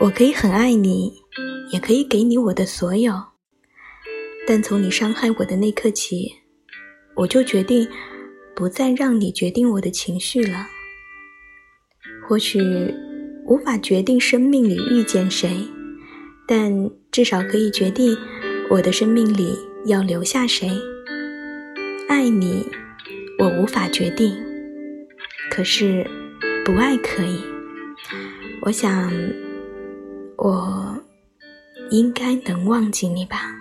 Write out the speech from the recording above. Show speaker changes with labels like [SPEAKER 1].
[SPEAKER 1] 我可以很爱你，也可以给你我的所有，但从你伤害我的那刻起，我就决定不再让你决定我的情绪了。或许无法决定生命里遇见谁，但至少可以决定我的生命里要留下谁。爱你，我无法决定，可是不爱可以。我想。我应该能忘记你吧。